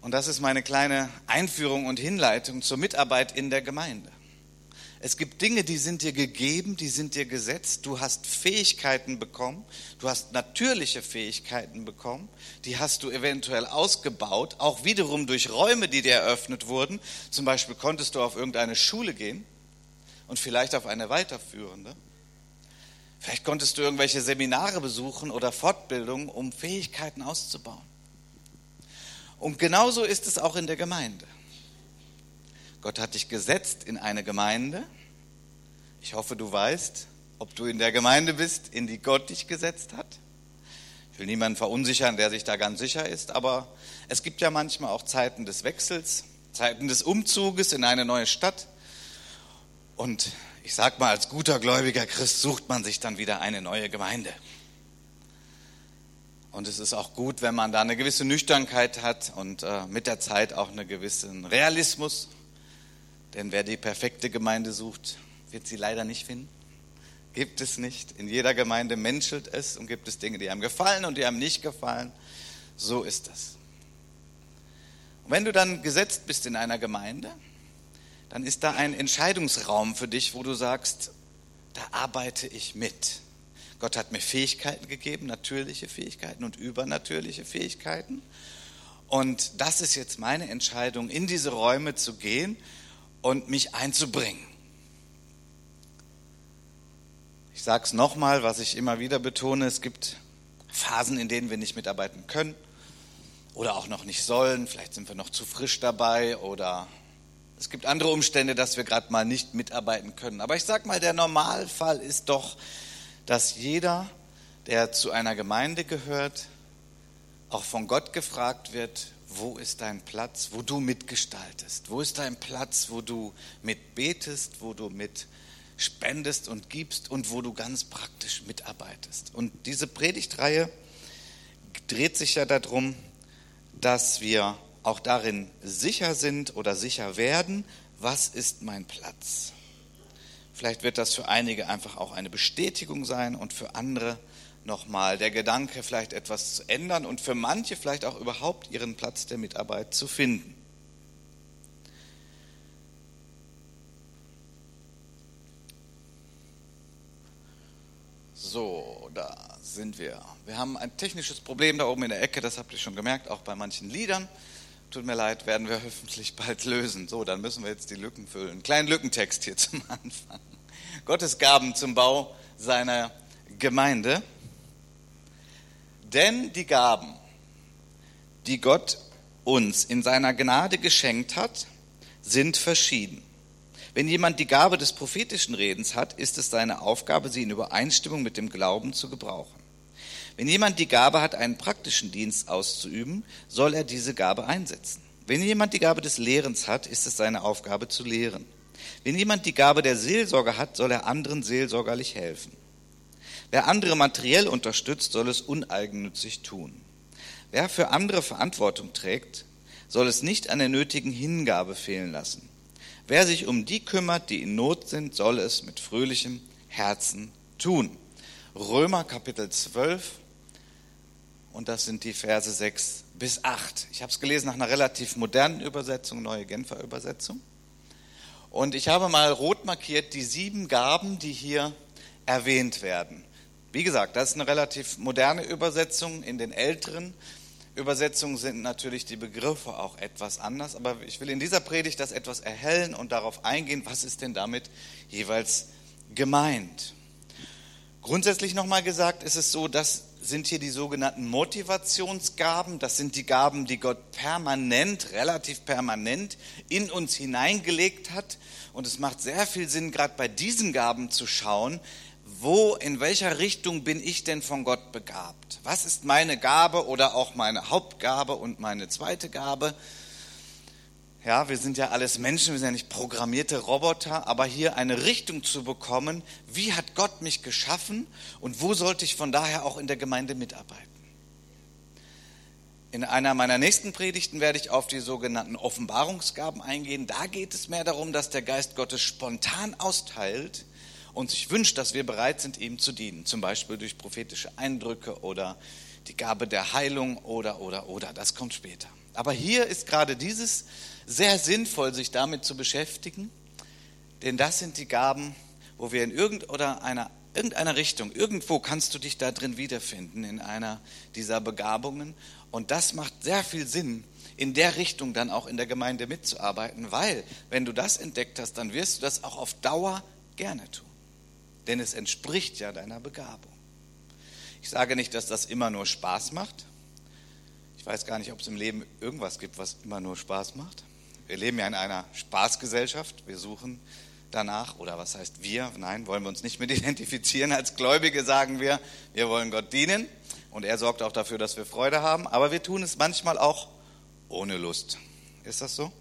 Und das ist meine kleine Einführung und Hinleitung zur Mitarbeit in der Gemeinde. Es gibt Dinge, die sind dir gegeben, die sind dir gesetzt. Du hast Fähigkeiten bekommen, du hast natürliche Fähigkeiten bekommen, die hast du eventuell ausgebaut, auch wiederum durch Räume, die dir eröffnet wurden. Zum Beispiel konntest du auf irgendeine Schule gehen und vielleicht auf eine weiterführende. Vielleicht konntest du irgendwelche Seminare besuchen oder Fortbildungen, um Fähigkeiten auszubauen. Und genauso ist es auch in der Gemeinde. Gott hat dich gesetzt in eine Gemeinde. Ich hoffe, du weißt, ob du in der Gemeinde bist, in die Gott dich gesetzt hat. Ich will niemanden verunsichern, der sich da ganz sicher ist, aber es gibt ja manchmal auch Zeiten des Wechsels, Zeiten des Umzuges in eine neue Stadt. Und ich sag mal, als guter gläubiger Christ sucht man sich dann wieder eine neue Gemeinde. Und es ist auch gut, wenn man da eine gewisse Nüchternheit hat und äh, mit der Zeit auch einen gewissen Realismus. Denn wer die perfekte Gemeinde sucht, wird sie leider nicht finden. Gibt es nicht. In jeder Gemeinde menschelt es und gibt es Dinge, die einem gefallen und die einem nicht gefallen. So ist das. Und wenn du dann gesetzt bist in einer Gemeinde, dann ist da ein Entscheidungsraum für dich, wo du sagst, da arbeite ich mit. Gott hat mir Fähigkeiten gegeben, natürliche Fähigkeiten und übernatürliche Fähigkeiten. Und das ist jetzt meine Entscheidung, in diese Räume zu gehen und mich einzubringen. Ich sage es nochmal, was ich immer wieder betone, es gibt Phasen, in denen wir nicht mitarbeiten können oder auch noch nicht sollen, vielleicht sind wir noch zu frisch dabei oder es gibt andere Umstände, dass wir gerade mal nicht mitarbeiten können. Aber ich sage mal, der Normalfall ist doch, dass jeder, der zu einer Gemeinde gehört, auch von Gott gefragt wird, wo ist dein Platz, wo du mitgestaltest? Wo ist dein Platz, wo du mitbetest, wo du mit spendest und gibst und wo du ganz praktisch mitarbeitest? Und diese Predigtreihe dreht sich ja darum, dass wir auch darin sicher sind oder sicher werden, was ist mein Platz? Vielleicht wird das für einige einfach auch eine Bestätigung sein und für andere nochmal der Gedanke, vielleicht etwas zu ändern und für manche vielleicht auch überhaupt ihren Platz der Mitarbeit zu finden. So, da sind wir. Wir haben ein technisches Problem da oben in der Ecke, das habt ihr schon gemerkt, auch bei manchen Liedern. Tut mir leid, werden wir hoffentlich bald lösen. So, dann müssen wir jetzt die Lücken füllen. Kleinen Lückentext hier zum Anfang. Gottes Gaben zum Bau seiner Gemeinde. Denn die Gaben, die Gott uns in seiner Gnade geschenkt hat, sind verschieden. Wenn jemand die Gabe des prophetischen Redens hat, ist es seine Aufgabe, sie in Übereinstimmung mit dem Glauben zu gebrauchen. Wenn jemand die Gabe hat, einen praktischen Dienst auszuüben, soll er diese Gabe einsetzen. Wenn jemand die Gabe des Lehrens hat, ist es seine Aufgabe zu lehren. Wenn jemand die Gabe der Seelsorge hat, soll er anderen seelsorgerlich helfen. Wer andere materiell unterstützt, soll es uneigennützig tun. Wer für andere Verantwortung trägt, soll es nicht an der nötigen Hingabe fehlen lassen. Wer sich um die kümmert, die in Not sind, soll es mit fröhlichem Herzen tun. Römer Kapitel 12 und das sind die Verse 6 bis 8. Ich habe es gelesen nach einer relativ modernen Übersetzung, neue Genfer Übersetzung. Und ich habe mal rot markiert die sieben Gaben, die hier erwähnt werden. Wie gesagt, das ist eine relativ moderne Übersetzung. In den älteren Übersetzungen sind natürlich die Begriffe auch etwas anders. Aber ich will in dieser Predigt das etwas erhellen und darauf eingehen, was ist denn damit jeweils gemeint. Grundsätzlich nochmal gesagt, ist es so, das sind hier die sogenannten Motivationsgaben. Das sind die Gaben, die Gott permanent, relativ permanent in uns hineingelegt hat. Und es macht sehr viel Sinn, gerade bei diesen Gaben zu schauen, wo, in welcher Richtung bin ich denn von Gott begabt? Was ist meine Gabe oder auch meine Hauptgabe und meine zweite Gabe? Ja, wir sind ja alles Menschen, wir sind ja nicht programmierte Roboter, aber hier eine Richtung zu bekommen, wie hat Gott mich geschaffen und wo sollte ich von daher auch in der Gemeinde mitarbeiten? In einer meiner nächsten Predigten werde ich auf die sogenannten Offenbarungsgaben eingehen. Da geht es mehr darum, dass der Geist Gottes spontan austeilt, und sich wünscht, dass wir bereit sind, ihm zu dienen, zum Beispiel durch prophetische Eindrücke oder die Gabe der Heilung oder, oder, oder. Das kommt später. Aber hier ist gerade dieses sehr sinnvoll, sich damit zu beschäftigen, denn das sind die Gaben, wo wir in irgendeiner, irgendeiner Richtung, irgendwo kannst du dich da drin wiederfinden, in einer dieser Begabungen. Und das macht sehr viel Sinn, in der Richtung dann auch in der Gemeinde mitzuarbeiten, weil wenn du das entdeckt hast, dann wirst du das auch auf Dauer gerne tun. Denn es entspricht ja deiner Begabung. Ich sage nicht, dass das immer nur Spaß macht. Ich weiß gar nicht, ob es im Leben irgendwas gibt, was immer nur Spaß macht. Wir leben ja in einer Spaßgesellschaft. Wir suchen danach, oder was heißt wir? Nein, wollen wir uns nicht mit identifizieren. Als Gläubige sagen wir, wir wollen Gott dienen. Und er sorgt auch dafür, dass wir Freude haben. Aber wir tun es manchmal auch ohne Lust. Ist das so?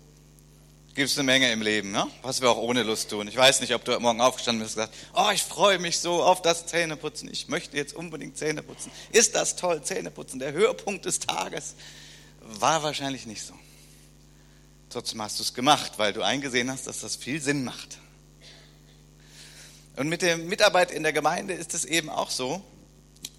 Gibt es eine Menge im Leben, ne? was wir auch ohne Lust tun. Ich weiß nicht, ob du Morgen aufgestanden bist und gesagt oh, ich freue mich so auf das Zähneputzen. Ich möchte jetzt unbedingt Zähne putzen. Ist das toll, Zähneputzen, der Höhepunkt des Tages? War wahrscheinlich nicht so. Trotzdem hast du es gemacht, weil du eingesehen hast, dass das viel Sinn macht. Und mit der Mitarbeit in der Gemeinde ist es eben auch so,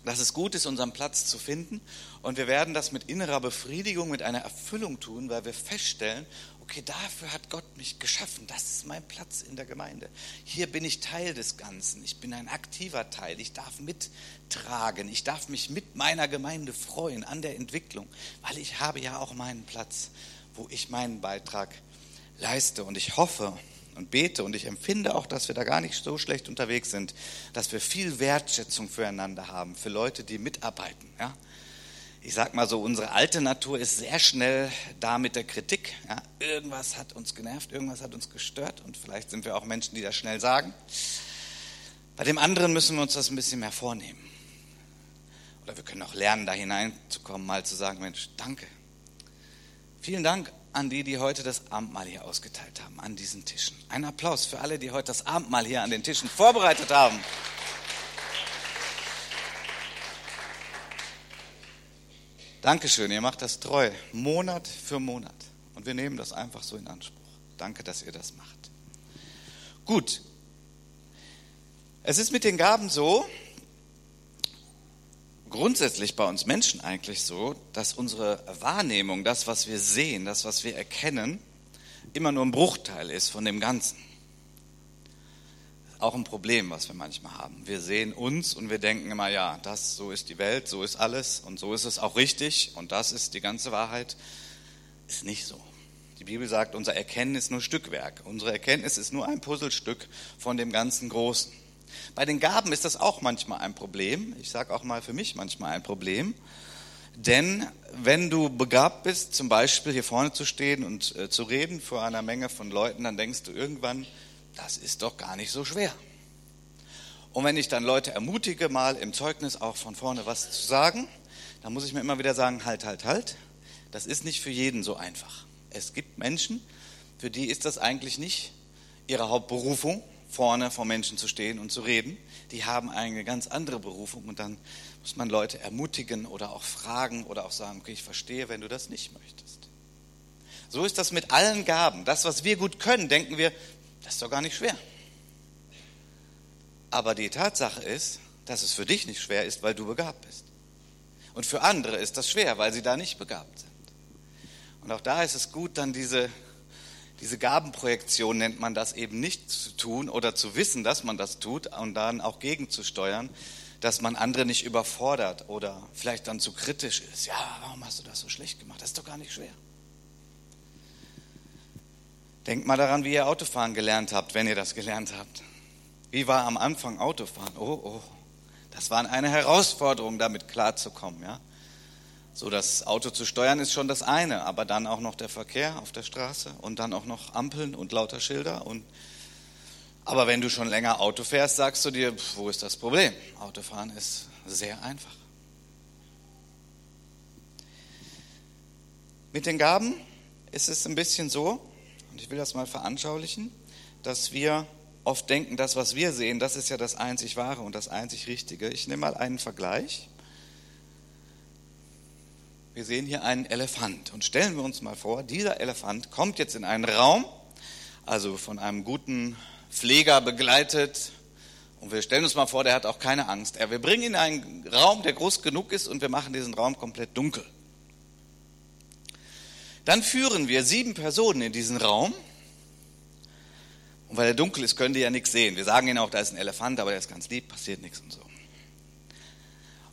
dass es gut ist, unseren Platz zu finden. Und wir werden das mit innerer Befriedigung, mit einer Erfüllung tun, weil wir feststellen, okay, dafür hat Gott mich geschaffen. Das ist mein Platz in der Gemeinde. Hier bin ich Teil des Ganzen. Ich bin ein aktiver Teil. Ich darf mittragen. Ich darf mich mit meiner Gemeinde freuen an der Entwicklung, weil ich habe ja auch meinen Platz, wo ich meinen Beitrag leiste. Und ich hoffe und bete und ich empfinde auch, dass wir da gar nicht so schlecht unterwegs sind, dass wir viel Wertschätzung füreinander haben, für Leute, die mitarbeiten. Ja? ich sag mal so, unsere alte Natur ist sehr schnell da mit der Kritik. Ja, irgendwas hat uns genervt, irgendwas hat uns gestört und vielleicht sind wir auch Menschen, die das schnell sagen. Bei dem anderen müssen wir uns das ein bisschen mehr vornehmen. Oder wir können auch lernen, da hineinzukommen, mal zu sagen, Mensch, danke. Vielen Dank an die, die heute das Abendmahl hier ausgeteilt haben, an diesen Tischen. Ein Applaus für alle, die heute das Abendmahl hier an den Tischen vorbereitet haben. Dankeschön, ihr macht das treu, Monat für Monat. Und wir nehmen das einfach so in Anspruch. Danke, dass ihr das macht. Gut. Es ist mit den Gaben so, grundsätzlich bei uns Menschen eigentlich so, dass unsere Wahrnehmung, das, was wir sehen, das, was wir erkennen, immer nur ein Bruchteil ist von dem Ganzen auch ein Problem, was wir manchmal haben. Wir sehen uns und wir denken immer, ja, das, so ist die Welt, so ist alles und so ist es auch richtig und das ist die ganze Wahrheit. Ist nicht so. Die Bibel sagt, unser Erkennen ist nur Stückwerk. Unsere Erkenntnis ist nur ein Puzzlestück von dem ganzen Großen. Bei den Gaben ist das auch manchmal ein Problem. Ich sage auch mal für mich manchmal ein Problem. Denn wenn du begabt bist, zum Beispiel hier vorne zu stehen und äh, zu reden vor einer Menge von Leuten, dann denkst du irgendwann, das ist doch gar nicht so schwer. Und wenn ich dann Leute ermutige, mal im Zeugnis auch von vorne was zu sagen, dann muss ich mir immer wieder sagen, halt, halt, halt, das ist nicht für jeden so einfach. Es gibt Menschen, für die ist das eigentlich nicht ihre Hauptberufung, vorne vor Menschen zu stehen und zu reden. Die haben eine ganz andere Berufung und dann muss man Leute ermutigen oder auch fragen oder auch sagen, okay, ich verstehe, wenn du das nicht möchtest. So ist das mit allen Gaben. Das, was wir gut können, denken wir, das ist doch gar nicht schwer. Aber die Tatsache ist, dass es für dich nicht schwer ist, weil du begabt bist. Und für andere ist das schwer, weil sie da nicht begabt sind. Und auch da ist es gut, dann diese, diese Gabenprojektion nennt man das eben nicht zu tun oder zu wissen, dass man das tut und dann auch gegenzusteuern, dass man andere nicht überfordert oder vielleicht dann zu kritisch ist. Ja, warum hast du das so schlecht gemacht? Das ist doch gar nicht schwer. Denkt mal daran, wie ihr Autofahren gelernt habt, wenn ihr das gelernt habt. Wie war am Anfang Autofahren? Oh, oh, das war eine Herausforderung, damit klarzukommen, ja. So, das Auto zu steuern ist schon das eine, aber dann auch noch der Verkehr auf der Straße und dann auch noch Ampeln und lauter Schilder und aber wenn du schon länger Auto fährst, sagst du dir, wo ist das Problem? Autofahren ist sehr einfach. Mit den Gaben ist es ein bisschen so, und ich will das mal veranschaulichen, dass wir oft denken, das, was wir sehen, das ist ja das einzig Wahre und das einzig Richtige. Ich nehme mal einen Vergleich. Wir sehen hier einen Elefant und stellen wir uns mal vor, dieser Elefant kommt jetzt in einen Raum, also von einem guten Pfleger begleitet Und wir stellen uns mal vor, der hat auch keine Angst. Wir bringen ihn in einen Raum, der groß genug ist und wir machen diesen Raum komplett dunkel. Dann führen wir sieben Personen in diesen Raum. Und weil er dunkel ist, können die ja nichts sehen. Wir sagen ihnen auch, da ist ein Elefant, aber der ist ganz lieb, passiert nichts und so.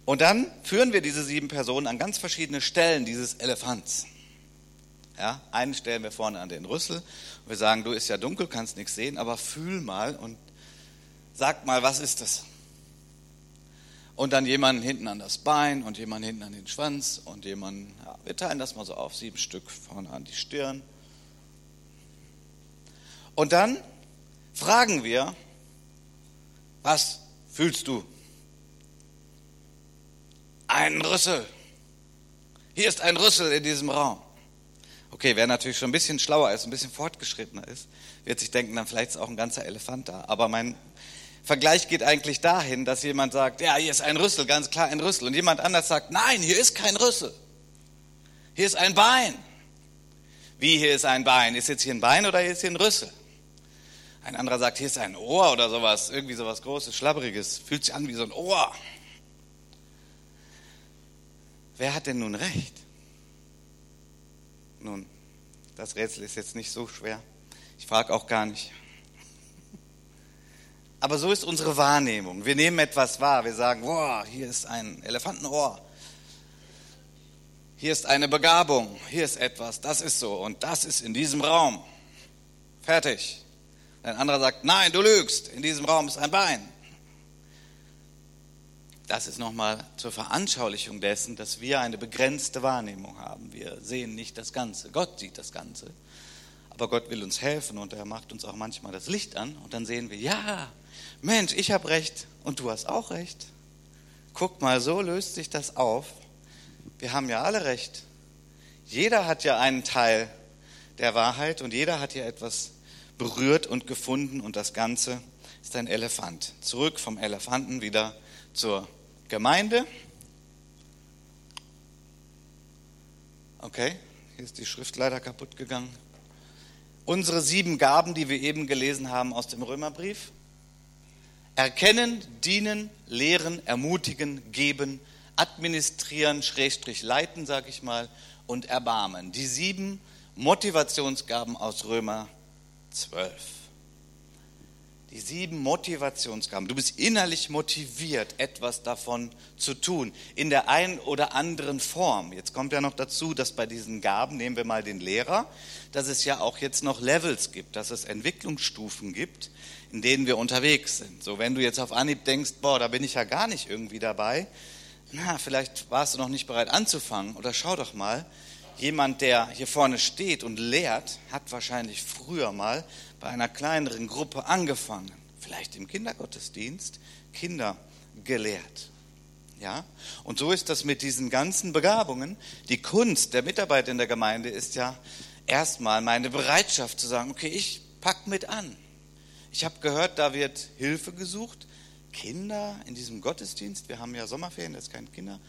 Und dann führen wir diese sieben Personen an ganz verschiedene Stellen dieses Elefants. Ja, einen stellen wir vorne an den Rüssel und wir sagen, du ist ja dunkel, kannst nichts sehen, aber fühl mal und sag mal, was ist das? Und dann jemanden hinten an das Bein und jemanden hinten an den Schwanz und jemanden, ja, wir teilen das mal so auf, sieben Stück vorne an die Stirn. Und dann fragen wir, was fühlst du? Ein Rüssel. Hier ist ein Rüssel in diesem Raum. Okay, wer natürlich schon ein bisschen schlauer ist, ein bisschen fortgeschrittener ist, wird sich denken, dann vielleicht ist auch ein ganzer Elefant da. Aber mein Vergleich geht eigentlich dahin, dass jemand sagt, ja, hier ist ein Rüssel, ganz klar ein Rüssel. Und jemand anders sagt, nein, hier ist kein Rüssel. Hier ist ein Bein. Wie hier ist ein Bein? Ist jetzt hier ein Bein oder hier ist hier ein Rüssel? Ein anderer sagt, hier ist ein Ohr oder sowas, irgendwie sowas Großes, Schlabberiges, fühlt sich an wie so ein Ohr. Wer hat denn nun recht? Nun, das Rätsel ist jetzt nicht so schwer. Ich frage auch gar nicht. Aber so ist unsere Wahrnehmung. Wir nehmen etwas wahr. Wir sagen, boah, hier ist ein Elefantenohr. Hier ist eine Begabung. Hier ist etwas. Das ist so. Und das ist in diesem Raum. Fertig. Ein anderer sagt, nein, du lügst. In diesem Raum ist ein Bein das ist nochmal zur Veranschaulichung dessen, dass wir eine begrenzte Wahrnehmung haben. Wir sehen nicht das Ganze. Gott sieht das Ganze. Aber Gott will uns helfen und er macht uns auch manchmal das Licht an und dann sehen wir, ja, Mensch, ich habe recht und du hast auch recht. Guck mal, so löst sich das auf. Wir haben ja alle recht. Jeder hat ja einen Teil der Wahrheit und jeder hat ja etwas berührt und gefunden und das Ganze ist ein Elefant. Zurück vom Elefanten wieder zur Gemeinde. Okay, hier ist die Schrift leider kaputt gegangen. Unsere sieben Gaben, die wir eben gelesen haben aus dem Römerbrief. Erkennen, dienen, lehren, ermutigen, geben, administrieren, schrägstrich leiten, sage ich mal, und erbarmen. Die sieben Motivationsgaben aus Römer 12 die sieben Motivationsgaben. Du bist innerlich motiviert, etwas davon zu tun, in der einen oder anderen Form. Jetzt kommt ja noch dazu, dass bei diesen Gaben, nehmen wir mal den Lehrer, dass es ja auch jetzt noch Levels gibt, dass es Entwicklungsstufen gibt, in denen wir unterwegs sind. So, wenn du jetzt auf Anhieb denkst, boah, da bin ich ja gar nicht irgendwie dabei, na, vielleicht warst du noch nicht bereit anzufangen oder schau doch mal, jemand, der hier vorne steht und lehrt, hat wahrscheinlich früher mal bei einer kleineren Gruppe angefangen, vielleicht im Kindergottesdienst, Kinder gelehrt. Ja? Und so ist das mit diesen ganzen Begabungen. Die Kunst der Mitarbeit in der Gemeinde ist ja erstmal meine Bereitschaft zu sagen, okay, ich pack mit an. Ich habe gehört, da wird Hilfe gesucht. Kinder in diesem Gottesdienst, wir haben ja Sommerferien, das ist kein Kinder.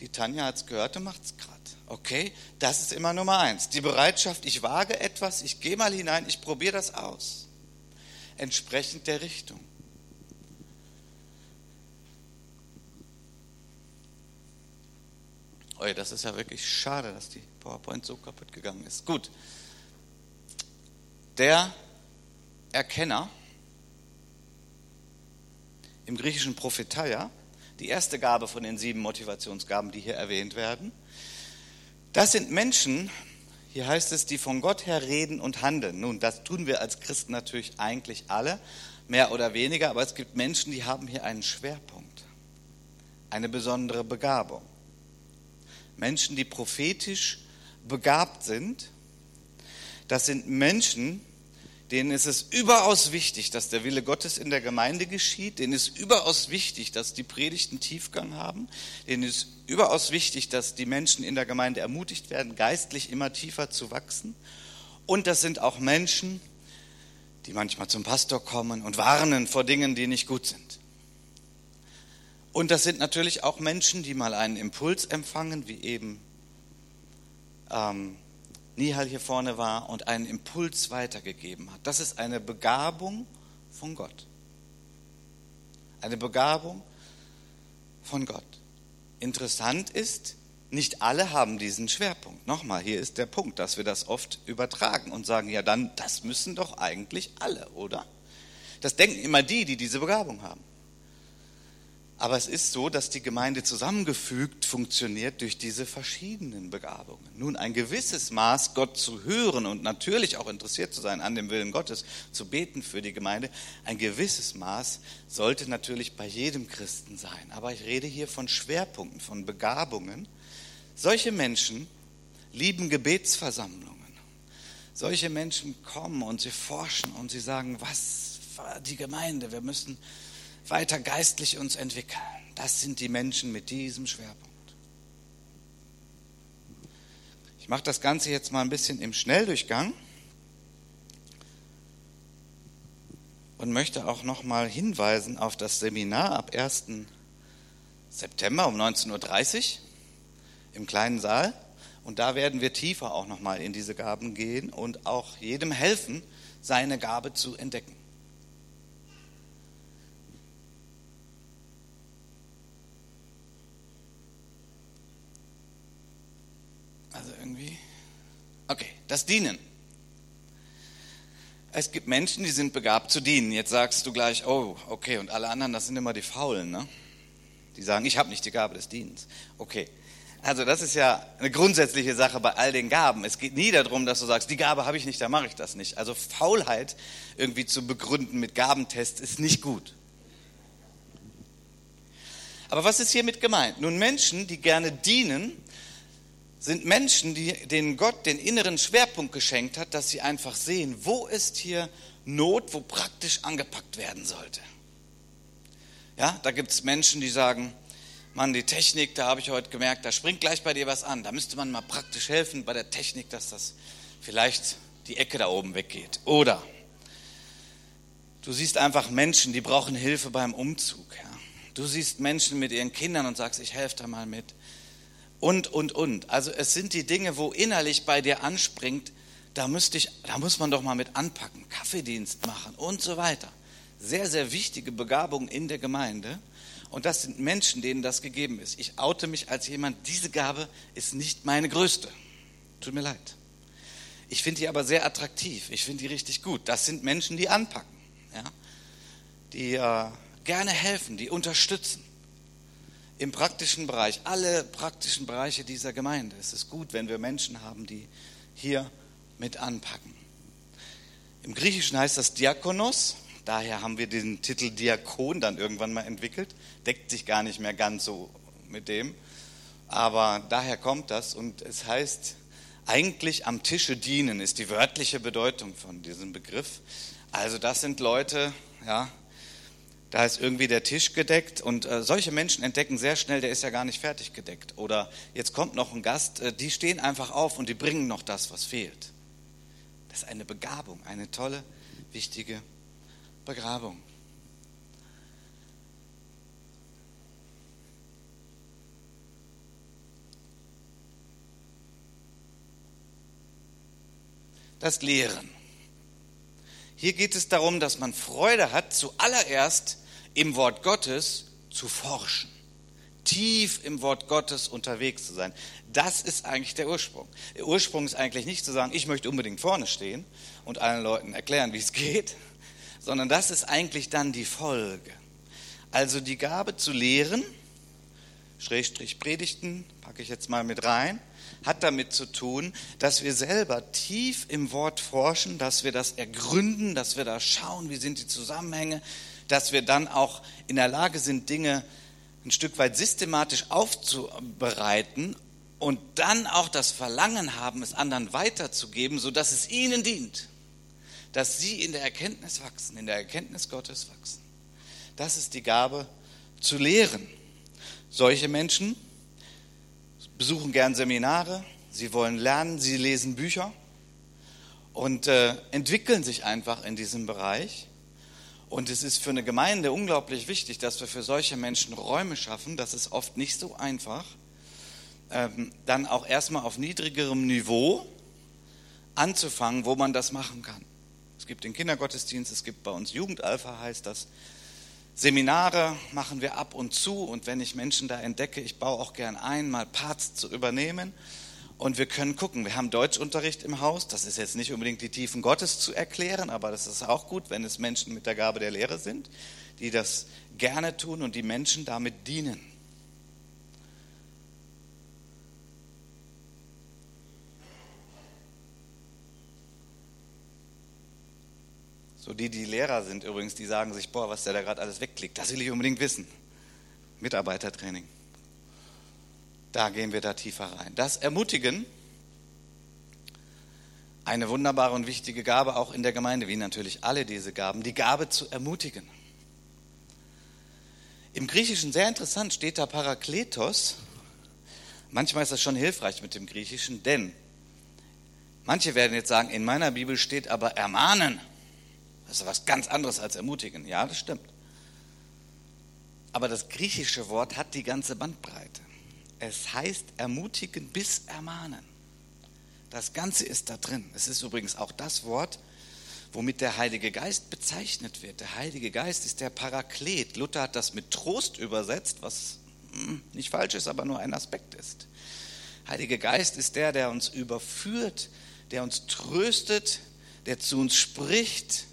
Die Tanja hat es gehört und macht es gerade. Okay, das ist immer Nummer eins. Die Bereitschaft, ich wage etwas, ich gehe mal hinein, ich probiere das aus. Entsprechend der Richtung. Oh, das ist ja wirklich schade, dass die PowerPoint so kaputt gegangen ist. Gut. Der Erkenner im griechischen Prophetia, die erste Gabe von den sieben Motivationsgaben, die hier erwähnt werden, das sind Menschen, hier heißt es, die von Gott her reden und handeln. Nun, das tun wir als Christen natürlich eigentlich alle, mehr oder weniger, aber es gibt Menschen, die haben hier einen Schwerpunkt, eine besondere Begabung. Menschen, die prophetisch begabt sind, das sind Menschen, denen ist es überaus wichtig, dass der Wille Gottes in der Gemeinde geschieht, denen ist überaus wichtig, dass die Predigten Tiefgang haben, denen ist überaus wichtig, dass die Menschen in der Gemeinde ermutigt werden, geistlich immer tiefer zu wachsen. Und das sind auch Menschen, die manchmal zum Pastor kommen und warnen vor Dingen, die nicht gut sind. Und das sind natürlich auch Menschen, die mal einen Impuls empfangen, wie eben ähm, Nihal hier vorne war und einen Impuls weitergegeben hat. Das ist eine Begabung von Gott. Eine Begabung von Gott. Interessant ist, nicht alle haben diesen Schwerpunkt. Nochmal, hier ist der Punkt, dass wir das oft übertragen und sagen, ja dann, das müssen doch eigentlich alle, oder? Das denken immer die, die diese Begabung haben. Aber es ist so, dass die Gemeinde zusammengefügt funktioniert durch diese verschiedenen Begabungen. Nun, ein gewisses Maß, Gott zu hören und natürlich auch interessiert zu sein an dem Willen Gottes, zu beten für die Gemeinde, ein gewisses Maß sollte natürlich bei jedem Christen sein. Aber ich rede hier von Schwerpunkten, von Begabungen. Solche Menschen lieben Gebetsversammlungen. Solche Menschen kommen und sie forschen und sie sagen, was war die Gemeinde? Wir müssen weiter geistlich uns entwickeln. Das sind die Menschen mit diesem Schwerpunkt. Ich mache das Ganze jetzt mal ein bisschen im Schnelldurchgang und möchte auch noch mal hinweisen auf das Seminar ab 1. September um 19.30 Uhr im kleinen Saal. Und da werden wir tiefer auch noch mal in diese Gaben gehen und auch jedem helfen, seine Gabe zu entdecken. Also irgendwie. Okay, das Dienen. Es gibt Menschen, die sind begabt zu dienen. Jetzt sagst du gleich, oh, okay, und alle anderen, das sind immer die Faulen, ne? Die sagen, ich habe nicht die Gabe des Dienens. Okay. Also das ist ja eine grundsätzliche Sache bei all den Gaben. Es geht nie darum, dass du sagst, die Gabe habe ich nicht, da mache ich das nicht. Also Faulheit irgendwie zu begründen mit Gabentests ist nicht gut. Aber was ist hiermit gemeint? Nun Menschen, die gerne dienen, sind Menschen, die, denen Gott den inneren Schwerpunkt geschenkt hat, dass sie einfach sehen, wo ist hier Not, wo praktisch angepackt werden sollte. Ja, da gibt es Menschen, die sagen, Mann, die Technik, da habe ich heute gemerkt, da springt gleich bei dir was an. Da müsste man mal praktisch helfen bei der Technik, dass das vielleicht die Ecke da oben weggeht. Oder du siehst einfach Menschen, die brauchen Hilfe beim Umzug. Ja. Du siehst Menschen mit ihren Kindern und sagst, ich helfe da mal mit und, und, und. Also es sind die Dinge, wo innerlich bei dir anspringt, da, müsste ich, da muss man doch mal mit anpacken, Kaffeedienst machen und so weiter. Sehr, sehr wichtige Begabung in der Gemeinde. Und das sind Menschen, denen das gegeben ist. Ich oute mich als jemand, diese Gabe ist nicht meine größte. Tut mir leid. Ich finde die aber sehr attraktiv. Ich finde die richtig gut. Das sind Menschen, die anpacken, ja? die äh, gerne helfen, die unterstützen im praktischen Bereich, alle praktischen Bereiche dieser Gemeinde. Es ist gut, wenn wir Menschen haben, die hier mit anpacken. Im Griechischen heißt das Diakonos, daher haben wir den Titel Diakon dann irgendwann mal entwickelt, deckt sich gar nicht mehr ganz so mit dem, aber daher kommt das und es heißt eigentlich am Tische dienen, ist die wörtliche Bedeutung von diesem Begriff. Also das sind Leute, ja, da ist irgendwie der Tisch gedeckt und äh, solche Menschen entdecken sehr schnell, der ist ja gar nicht fertig gedeckt. Oder jetzt kommt noch ein Gast, äh, die stehen einfach auf und die bringen noch das, was fehlt. Das ist eine Begabung, eine tolle, wichtige Begabung. Das Lehren. Hier geht es darum, dass man Freude hat, zuallererst im Wort Gottes zu forschen, tief im Wort Gottes unterwegs zu sein. Das ist eigentlich der Ursprung. Der Ursprung ist eigentlich nicht zu sagen, ich möchte unbedingt vorne stehen und allen Leuten erklären, wie es geht, sondern das ist eigentlich dann die Folge. Also die Gabe zu lehren, Schrägstrich Predigten, packe ich jetzt mal mit rein, hat damit zu tun, dass wir selber tief im Wort forschen, dass wir das ergründen, dass wir da schauen, wie sind die Zusammenhänge, dass wir dann auch in der Lage sind, Dinge ein Stück weit systematisch aufzubereiten und dann auch das Verlangen haben, es anderen weiterzugeben, sodass es ihnen dient, dass sie in der Erkenntnis wachsen, in der Erkenntnis Gottes wachsen. Das ist die Gabe zu lehren. Solche Menschen besuchen gern Seminare, sie wollen lernen, sie lesen Bücher und äh, entwickeln sich einfach in diesem Bereich. Und es ist für eine Gemeinde unglaublich wichtig, dass wir für solche Menschen Räume schaffen. Das ist oft nicht so einfach. Ähm, dann auch erstmal auf niedrigerem Niveau anzufangen, wo man das machen kann. Es gibt den Kindergottesdienst, es gibt bei uns Jugendalpha, heißt das. Seminare machen wir ab und zu und wenn ich Menschen da entdecke, ich baue auch gern ein, mal Parts zu übernehmen. Und wir können gucken, wir haben Deutschunterricht im Haus. Das ist jetzt nicht unbedingt die Tiefen Gottes zu erklären, aber das ist auch gut, wenn es Menschen mit der Gabe der Lehre sind, die das gerne tun und die Menschen damit dienen. So die, die Lehrer sind übrigens, die sagen sich, boah, was der da gerade alles wegklickt, das will ich unbedingt wissen. Mitarbeitertraining. Da gehen wir da tiefer rein. Das Ermutigen, eine wunderbare und wichtige Gabe auch in der Gemeinde, wie natürlich alle diese Gaben, die Gabe zu ermutigen. Im Griechischen sehr interessant steht da Parakletos. Manchmal ist das schon hilfreich mit dem Griechischen, denn manche werden jetzt sagen, in meiner Bibel steht aber ermahnen. Das ist was ganz anderes als ermutigen. Ja, das stimmt. Aber das griechische Wort hat die ganze Bandbreite. Es heißt ermutigen bis ermahnen. Das Ganze ist da drin. Es ist übrigens auch das Wort, womit der Heilige Geist bezeichnet wird. Der Heilige Geist ist der Paraklet. Luther hat das mit Trost übersetzt, was hm, nicht falsch ist, aber nur ein Aspekt ist. Heilige Geist ist der, der uns überführt, der uns tröstet, der zu uns spricht,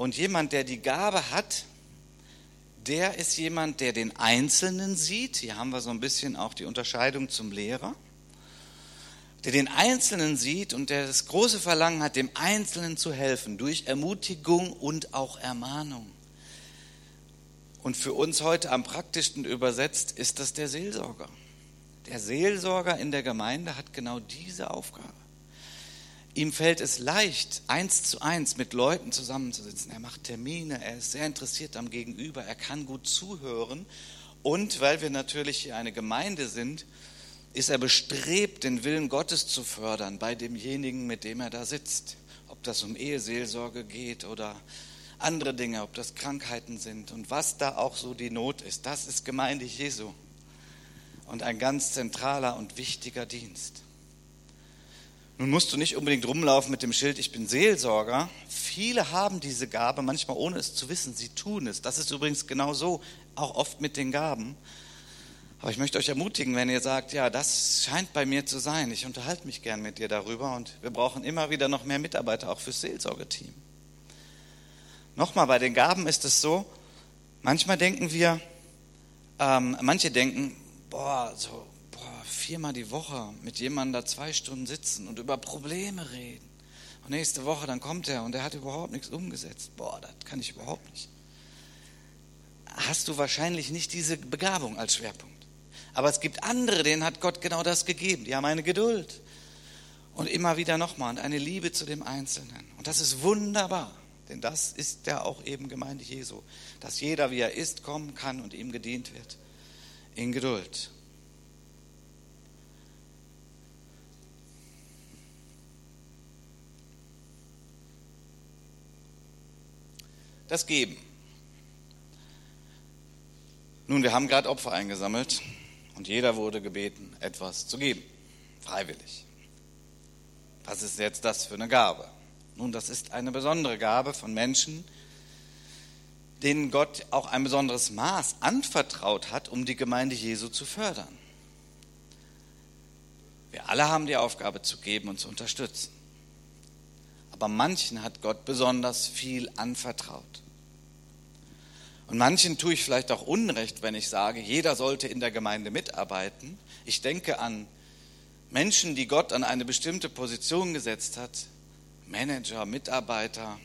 und jemand, der die Gabe hat, der ist jemand, der den Einzelnen sieht. Hier haben wir so ein bisschen auch die Unterscheidung zum Lehrer. Der den Einzelnen sieht und der das große Verlangen hat, dem Einzelnen zu helfen, durch Ermutigung und auch Ermahnung. Und für uns heute am praktischsten übersetzt ist das der Seelsorger. Der Seelsorger in der Gemeinde hat genau diese Aufgabe. Ihm fällt es leicht, eins zu eins mit Leuten zusammenzusitzen. Er macht Termine, er ist sehr interessiert am Gegenüber, er kann gut zuhören. Und weil wir natürlich hier eine Gemeinde sind, ist er bestrebt, den Willen Gottes zu fördern bei demjenigen, mit dem er da sitzt. Ob das um Eheseelsorge geht oder andere Dinge, ob das Krankheiten sind und was da auch so die Not ist. Das ist Gemeinde Jesu und ein ganz zentraler und wichtiger Dienst. Nun musst du nicht unbedingt rumlaufen mit dem Schild, ich bin Seelsorger. Viele haben diese Gabe, manchmal ohne es zu wissen, sie tun es. Das ist übrigens genau so, auch oft mit den Gaben. Aber ich möchte euch ermutigen, wenn ihr sagt, ja, das scheint bei mir zu sein, ich unterhalte mich gern mit dir darüber und wir brauchen immer wieder noch mehr Mitarbeiter, auch fürs Seelsorgeteam. Nochmal, bei den Gaben ist es so, manchmal denken wir, ähm, manche denken, boah, so viermal die Woche mit jemandem da zwei Stunden sitzen und über Probleme reden. Und nächste Woche dann kommt er und er hat überhaupt nichts umgesetzt. Boah, das kann ich überhaupt nicht. Hast du wahrscheinlich nicht diese Begabung als Schwerpunkt. Aber es gibt andere, denen hat Gott genau das gegeben. Die haben eine Geduld. Und immer wieder nochmal und eine Liebe zu dem Einzelnen. Und das ist wunderbar. Denn das ist ja auch eben Gemeinde Jesu. Dass jeder, wie er ist, kommen kann und ihm gedient wird. In Geduld. Das Geben. Nun, wir haben gerade Opfer eingesammelt und jeder wurde gebeten, etwas zu geben, freiwillig. Was ist jetzt das für eine Gabe? Nun, das ist eine besondere Gabe von Menschen, denen Gott auch ein besonderes Maß anvertraut hat, um die Gemeinde Jesu zu fördern. Wir alle haben die Aufgabe zu geben und zu unterstützen aber manchen hat Gott besonders viel anvertraut. Und manchen tue ich vielleicht auch Unrecht, wenn ich sage, jeder sollte in der Gemeinde mitarbeiten. Ich denke an Menschen, die Gott an eine bestimmte Position gesetzt hat, Manager, Mitarbeiter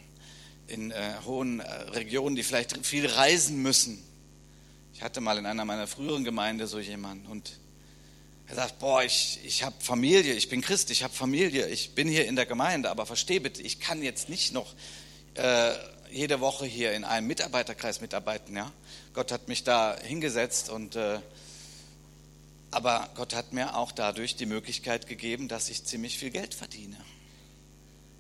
in äh, hohen äh, Regionen, die vielleicht viel reisen müssen. Ich hatte mal in einer meiner früheren Gemeinden so jemanden und er sagt, boah, ich, ich habe Familie, ich bin Christ, ich habe Familie, ich bin hier in der Gemeinde, aber versteh bitte, ich kann jetzt nicht noch äh, jede Woche hier in einem Mitarbeiterkreis mitarbeiten. Ja? Gott hat mich da hingesetzt und äh, aber Gott hat mir auch dadurch die Möglichkeit gegeben, dass ich ziemlich viel Geld verdiene.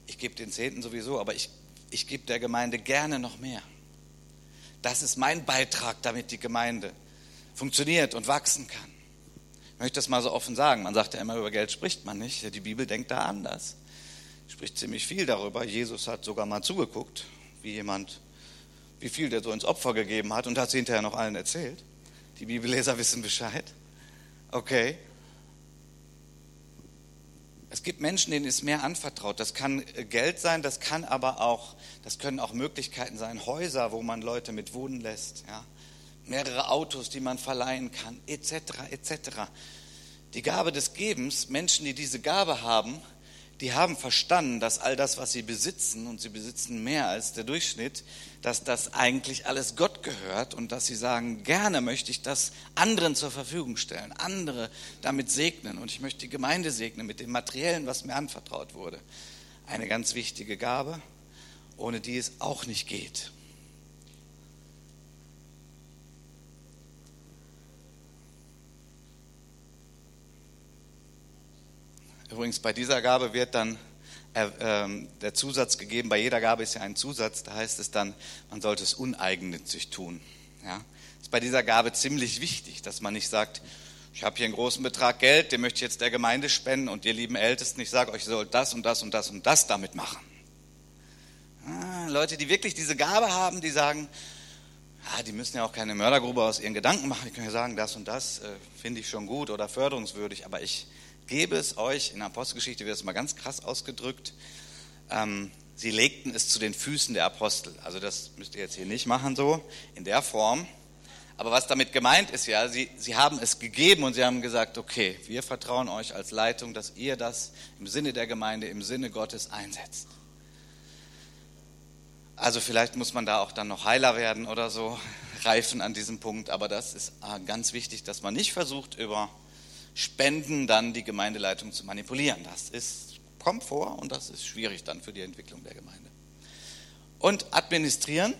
Ich gebe den Zehnten sowieso, aber ich, ich gebe der Gemeinde gerne noch mehr. Das ist mein Beitrag, damit die Gemeinde funktioniert und wachsen kann. Ich möchte das mal so offen sagen. Man sagt ja immer, über Geld spricht man nicht. Die Bibel denkt da anders. Spricht ziemlich viel darüber. Jesus hat sogar mal zugeguckt, wie jemand wie viel der so ins Opfer gegeben hat und hat sie hinterher noch allen erzählt. Die Bibelleser wissen Bescheid. Okay. Es gibt Menschen, denen ist mehr anvertraut. Das kann äh, Geld sein, das kann aber auch, das können auch Möglichkeiten sein, Häuser, wo man Leute mit wohnen lässt, ja. Mehrere Autos, die man verleihen kann, etc. etc. Die Gabe des Gebens, Menschen, die diese Gabe haben, die haben verstanden, dass all das, was sie besitzen, und sie besitzen mehr als der Durchschnitt, dass das eigentlich alles Gott gehört und dass sie sagen, gerne möchte ich das anderen zur Verfügung stellen, andere damit segnen und ich möchte die Gemeinde segnen mit dem Materiellen, was mir anvertraut wurde. Eine ganz wichtige Gabe, ohne die es auch nicht geht. Übrigens, bei dieser Gabe wird dann äh, äh, der Zusatz gegeben, bei jeder Gabe ist ja ein Zusatz, da heißt es dann, man sollte es uneigennützig tun. Ja? Ist bei dieser Gabe ziemlich wichtig, dass man nicht sagt, ich habe hier einen großen Betrag Geld, den möchte ich jetzt der Gemeinde spenden und ihr lieben Ältesten, ich sage euch, ihr sollt das und das und das und das damit machen. Ah, Leute, die wirklich diese Gabe haben, die sagen, ah, die müssen ja auch keine Mördergrube aus ihren Gedanken machen, die können ja sagen, das und das äh, finde ich schon gut oder förderungswürdig, aber ich gebe es euch, in der Apostelgeschichte wird es mal ganz krass ausgedrückt, ähm, sie legten es zu den Füßen der Apostel. Also das müsst ihr jetzt hier nicht machen so, in der Form. Aber was damit gemeint ist, ja, sie, sie haben es gegeben und sie haben gesagt, okay, wir vertrauen euch als Leitung, dass ihr das im Sinne der Gemeinde, im Sinne Gottes einsetzt. Also vielleicht muss man da auch dann noch heiler werden oder so, reifen an diesem Punkt, aber das ist äh, ganz wichtig, dass man nicht versucht, über Spenden dann die Gemeindeleitung zu manipulieren. Das ist, kommt vor und das ist schwierig dann für die Entwicklung der Gemeinde. Und administrieren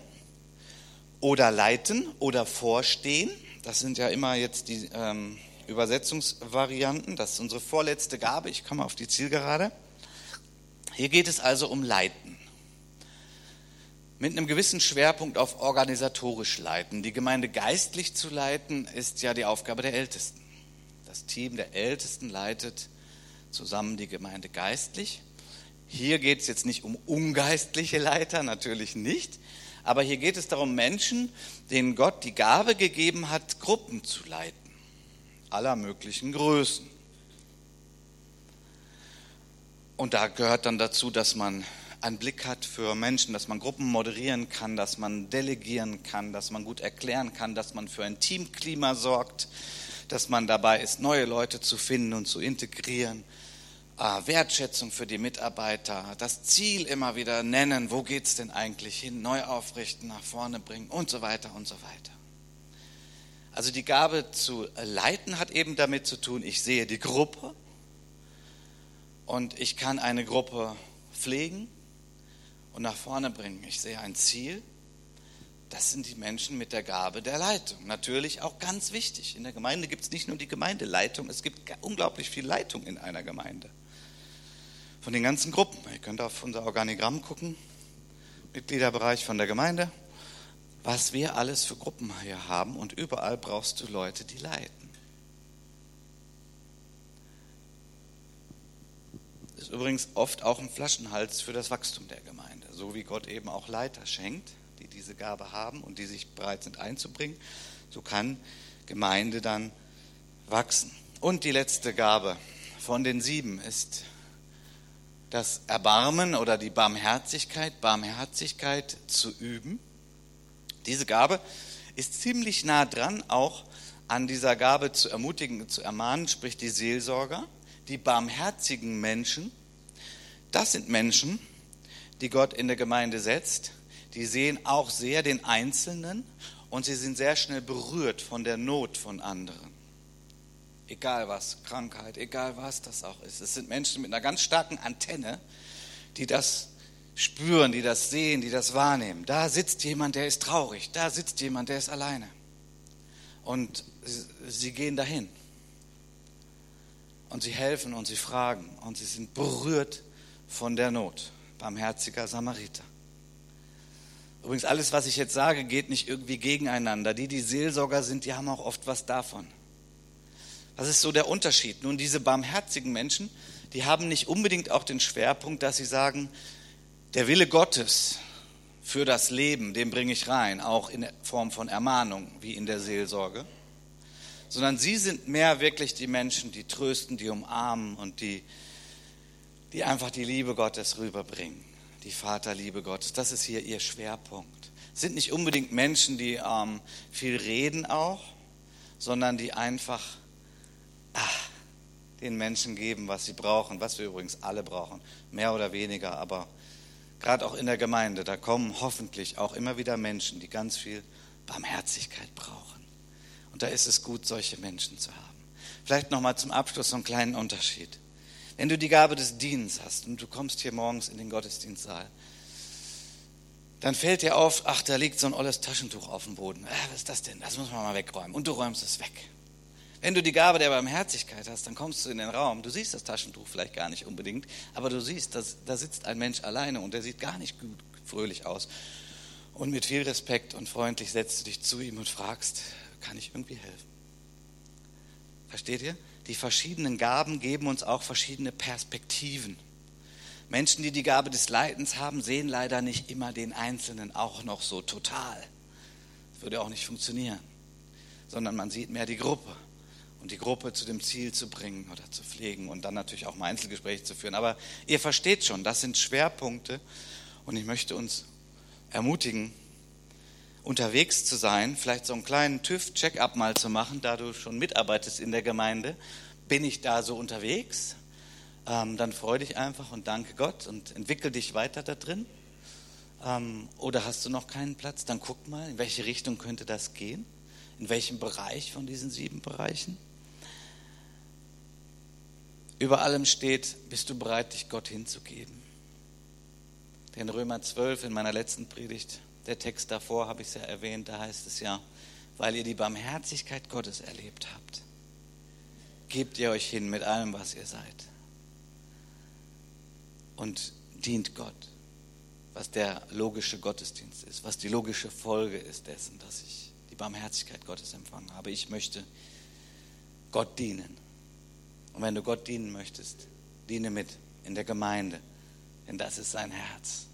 oder leiten oder vorstehen, das sind ja immer jetzt die ähm, Übersetzungsvarianten. Das ist unsere vorletzte Gabe. Ich komme auf die Zielgerade. Hier geht es also um Leiten. Mit einem gewissen Schwerpunkt auf organisatorisch leiten. Die Gemeinde geistlich zu leiten, ist ja die Aufgabe der Ältesten. Das Team der Ältesten leitet zusammen die Gemeinde geistlich. Hier geht es jetzt nicht um ungeistliche Leiter, natürlich nicht, aber hier geht es darum, Menschen, denen Gott die Gabe gegeben hat, Gruppen zu leiten, aller möglichen Größen. Und da gehört dann dazu, dass man einen Blick hat für Menschen, dass man Gruppen moderieren kann, dass man delegieren kann, dass man gut erklären kann, dass man für ein Teamklima sorgt, dass man dabei ist, neue Leute zu finden und zu integrieren. Ah, Wertschätzung für die Mitarbeiter, das Ziel immer wieder nennen, wo geht es denn eigentlich hin, neu aufrichten, nach vorne bringen und so weiter und so weiter. Also die Gabe zu leiten hat eben damit zu tun, ich sehe die Gruppe und ich kann eine Gruppe pflegen und nach vorne bringen. Ich sehe ein Ziel das sind die Menschen mit der Gabe der Leitung. Natürlich auch ganz wichtig. In der Gemeinde gibt es nicht nur die Gemeindeleitung, es gibt unglaublich viel Leitung in einer Gemeinde. Von den ganzen Gruppen. Ihr könnt auf unser Organigramm gucken, Mitgliederbereich von der Gemeinde, was wir alles für Gruppen hier haben und überall brauchst du Leute, die leiten. Das ist übrigens oft auch ein Flaschenhals für das Wachstum der Gemeinde, so wie Gott eben auch Leiter schenkt die diese Gabe haben und die sich bereit sind einzubringen, so kann Gemeinde dann wachsen. Und die letzte Gabe von den sieben ist das Erbarmen oder die Barmherzigkeit, Barmherzigkeit zu üben. Diese Gabe ist ziemlich nah dran, auch an dieser Gabe zu ermutigen, zu ermahnen, sprich die Seelsorger, die barmherzigen Menschen. Das sind Menschen, die Gott in der Gemeinde setzt, die sehen auch sehr den Einzelnen und sie sind sehr schnell berührt von der Not von anderen. Egal was, Krankheit, egal was das auch ist. Es sind Menschen mit einer ganz starken Antenne, die das spüren, die das sehen, die das wahrnehmen. Da sitzt jemand, der ist traurig, da sitzt jemand, der ist alleine. Und sie gehen dahin. Und sie helfen und sie fragen und sie sind berührt von der Not. Barmherziger Samariter. Übrigens, alles, was ich jetzt sage, geht nicht irgendwie gegeneinander. Die, die Seelsorger sind, die haben auch oft was davon. Was ist so der Unterschied? Nun, diese barmherzigen Menschen, die haben nicht unbedingt auch den Schwerpunkt, dass sie sagen, der Wille Gottes für das Leben, den bringe ich rein, auch in Form von Ermahnung, wie in der Seelsorge, sondern sie sind mehr wirklich die Menschen, die trösten, die umarmen und die, die einfach die Liebe Gottes rüberbringen, die Vaterliebe Gottes. Das ist hier ihr Schwerpunkt. Sind nicht unbedingt Menschen, die ähm, viel reden auch, sondern die einfach ach, den Menschen geben, was sie brauchen, was wir übrigens alle brauchen, mehr oder weniger, aber gerade auch in der Gemeinde, da kommen hoffentlich auch immer wieder Menschen, die ganz viel Barmherzigkeit brauchen. Und da ist es gut, solche Menschen zu haben. Vielleicht nochmal zum Abschluss so einen kleinen Unterschied. Wenn du die Gabe des Dienens hast und du kommst hier morgens in den Gottesdienstsaal, dann fällt dir auf, ach, da liegt so ein olles Taschentuch auf dem Boden. Äh, was ist das denn? Das muss man mal wegräumen. Und du räumst es weg. Wenn du die Gabe der Barmherzigkeit hast, dann kommst du in den Raum. Du siehst das Taschentuch vielleicht gar nicht unbedingt, aber du siehst, dass, da sitzt ein Mensch alleine und der sieht gar nicht gut, fröhlich aus. Und mit viel Respekt und freundlich setzt du dich zu ihm und fragst, kann ich irgendwie helfen? Versteht ihr? Die verschiedenen Gaben geben uns auch verschiedene Perspektiven. Menschen, die die Gabe des Leitens haben, sehen leider nicht immer den Einzelnen auch noch so total. Das würde auch nicht funktionieren, sondern man sieht mehr die Gruppe und die Gruppe zu dem Ziel zu bringen oder zu pflegen und dann natürlich auch mal Einzelgespräche zu führen. Aber ihr versteht schon, das sind Schwerpunkte und ich möchte uns ermutigen, unterwegs zu sein, vielleicht so einen kleinen TÜV-Check-up mal zu machen, da du schon mitarbeitest in der Gemeinde. Bin ich da so unterwegs? Ähm, dann freu dich einfach und danke Gott und entwickel dich weiter da drin. Ähm, oder hast du noch keinen Platz? Dann guck mal, in welche Richtung könnte das gehen? In welchem Bereich von diesen sieben Bereichen? Über allem steht, bist du bereit, dich Gott hinzugeben? In Römer 12 in meiner letzten Predigt, der Text davor habe ich es ja erwähnt, da heißt es ja, weil ihr die Barmherzigkeit Gottes erlebt habt, gebt ihr euch hin mit allem, was ihr seid. Und dient Gott, was der logische Gottesdienst ist, was die logische Folge ist dessen, dass ich die Barmherzigkeit Gottes empfangen habe. Ich möchte Gott dienen. Und wenn du Gott dienen möchtest, diene mit in der Gemeinde, denn das ist sein Herz.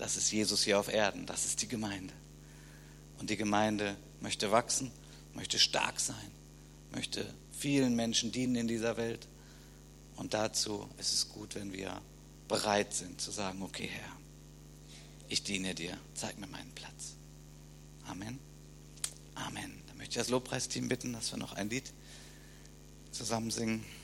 Das ist Jesus hier auf Erden, das ist die Gemeinde. Und die Gemeinde möchte wachsen, möchte stark sein, möchte vielen Menschen dienen in dieser Welt. Und dazu ist es gut, wenn wir bereit sind zu sagen, okay Herr, ich diene dir, zeig mir meinen Platz. Amen. Amen. Dann möchte ich das Lobpreisteam bitten, dass wir noch ein Lied zusammen singen.